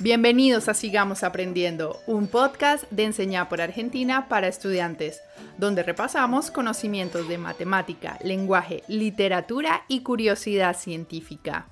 Bienvenidos a Sigamos Aprendiendo, un podcast de Enseñar por Argentina para estudiantes, donde repasamos conocimientos de matemática, lenguaje, literatura y curiosidad científica.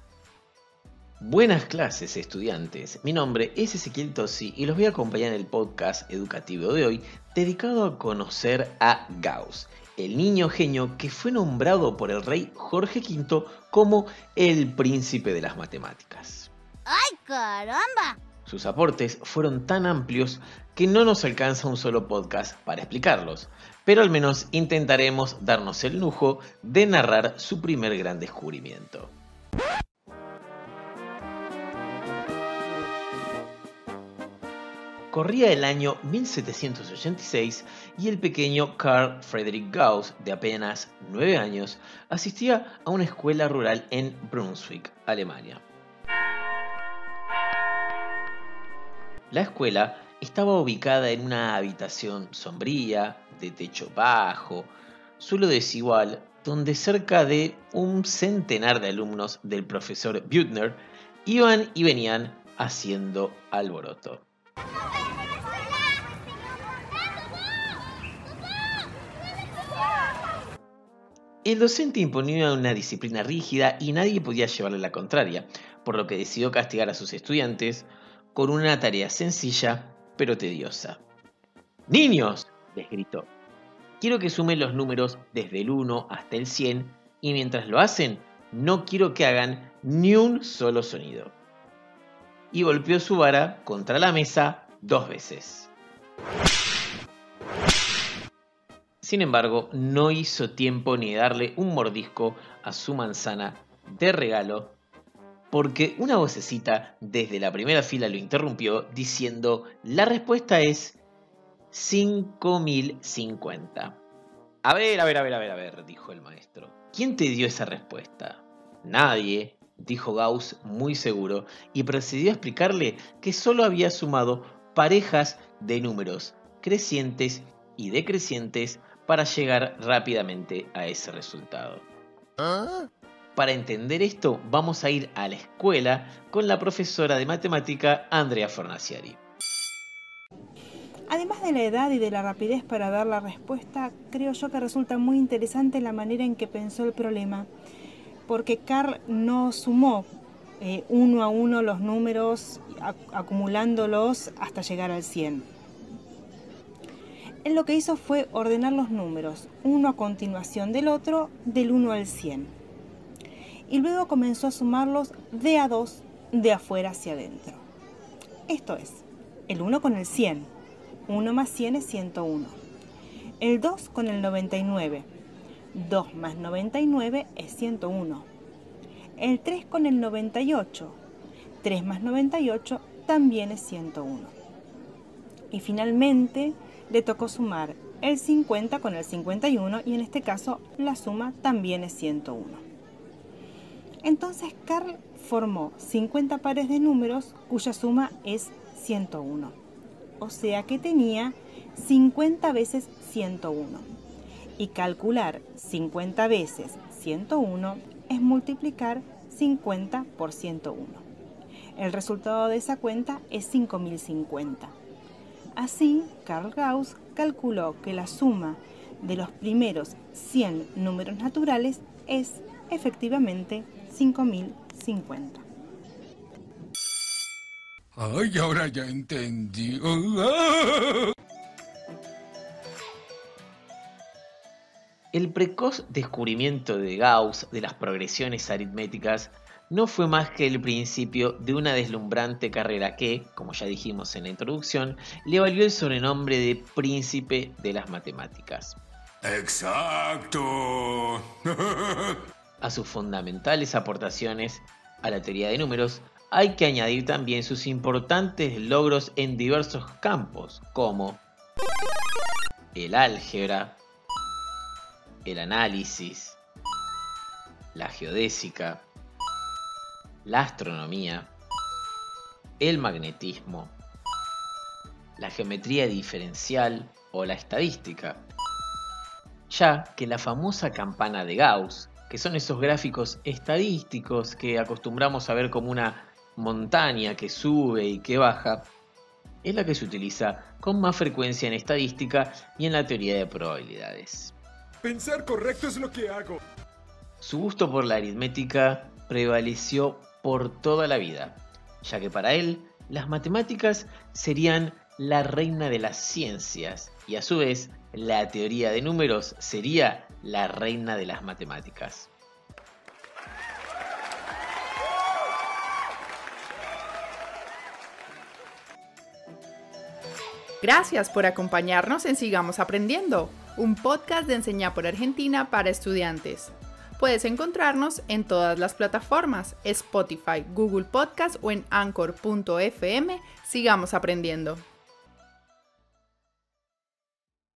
Buenas clases estudiantes, mi nombre es Ezequiel Tosi y los voy a acompañar en el podcast educativo de hoy dedicado a conocer a Gauss, el niño genio que fue nombrado por el rey Jorge V como el príncipe de las matemáticas. ¡Ay, caramba! Sus aportes fueron tan amplios que no nos alcanza un solo podcast para explicarlos, pero al menos intentaremos darnos el lujo de narrar su primer gran descubrimiento. Corría el año 1786 y el pequeño Carl Friedrich Gauss, de apenas 9 años, asistía a una escuela rural en Brunswick, Alemania. La escuela estaba ubicada en una habitación sombría, de techo bajo, suelo desigual, donde cerca de un centenar de alumnos del profesor Butner iban y venían haciendo alboroto. El docente imponía una disciplina rígida y nadie podía llevarle la contraria, por lo que decidió castigar a sus estudiantes con una tarea sencilla pero tediosa. ¡Niños! les gritó. Quiero que sumen los números desde el 1 hasta el 100 y mientras lo hacen, no quiero que hagan ni un solo sonido. Y golpeó su vara contra la mesa dos veces. Sin embargo, no hizo tiempo ni darle un mordisco a su manzana de regalo porque una vocecita desde la primera fila lo interrumpió diciendo, la respuesta es 5050. A ver, a ver, a ver, a ver, a ver, dijo el maestro. ¿Quién te dio esa respuesta? Nadie, dijo Gauss muy seguro, y procedió a explicarle que solo había sumado parejas de números crecientes y decrecientes para llegar rápidamente a ese resultado. ¿Ah? Para entender esto, vamos a ir a la escuela con la profesora de matemática Andrea Fornaciari. Además de la edad y de la rapidez para dar la respuesta, creo yo que resulta muy interesante la manera en que pensó el problema, porque Carl no sumó eh, uno a uno los números, acumulándolos hasta llegar al 100. Él lo que hizo fue ordenar los números, uno a continuación del otro, del 1 al 100 y luego comenzó a sumarlos de a dos de afuera hacia adentro. Esto es, el 1 con el 100, 1 más 100 es 101. El 2 con el 99, 2 más 99 es 101. El 3 con el 98, 3 más 98 también es 101. Y finalmente le tocó sumar el 50 con el 51 y en este caso la suma también es 101. Entonces Carl formó 50 pares de números cuya suma es 101. O sea que tenía 50 veces 101. Y calcular 50 veces 101 es multiplicar 50 por 101. El resultado de esa cuenta es 5050. Así, Carl Gauss calculó que la suma de los primeros 100 números naturales es efectivamente 5050. Ay, ahora ya entendí. El precoz descubrimiento de Gauss de las progresiones aritméticas no fue más que el principio de una deslumbrante carrera que, como ya dijimos en la introducción, le valió el sobrenombre de príncipe de las matemáticas. Exacto. a sus fundamentales aportaciones a la teoría de números, hay que añadir también sus importantes logros en diversos campos, como el álgebra, el análisis, la geodésica, la astronomía, el magnetismo, la geometría diferencial o la estadística, ya que la famosa campana de Gauss que son esos gráficos estadísticos que acostumbramos a ver como una montaña que sube y que baja, es la que se utiliza con más frecuencia en estadística y en la teoría de probabilidades. Pensar correcto es lo que hago. Su gusto por la aritmética prevaleció por toda la vida, ya que para él las matemáticas serían la reina de las ciencias y a su vez la teoría de números sería la reina de las matemáticas. Gracias por acompañarnos en Sigamos Aprendiendo, un podcast de Enseñar por Argentina para estudiantes. Puedes encontrarnos en todas las plataformas, Spotify, Google Podcast o en anchor.fm. Sigamos aprendiendo.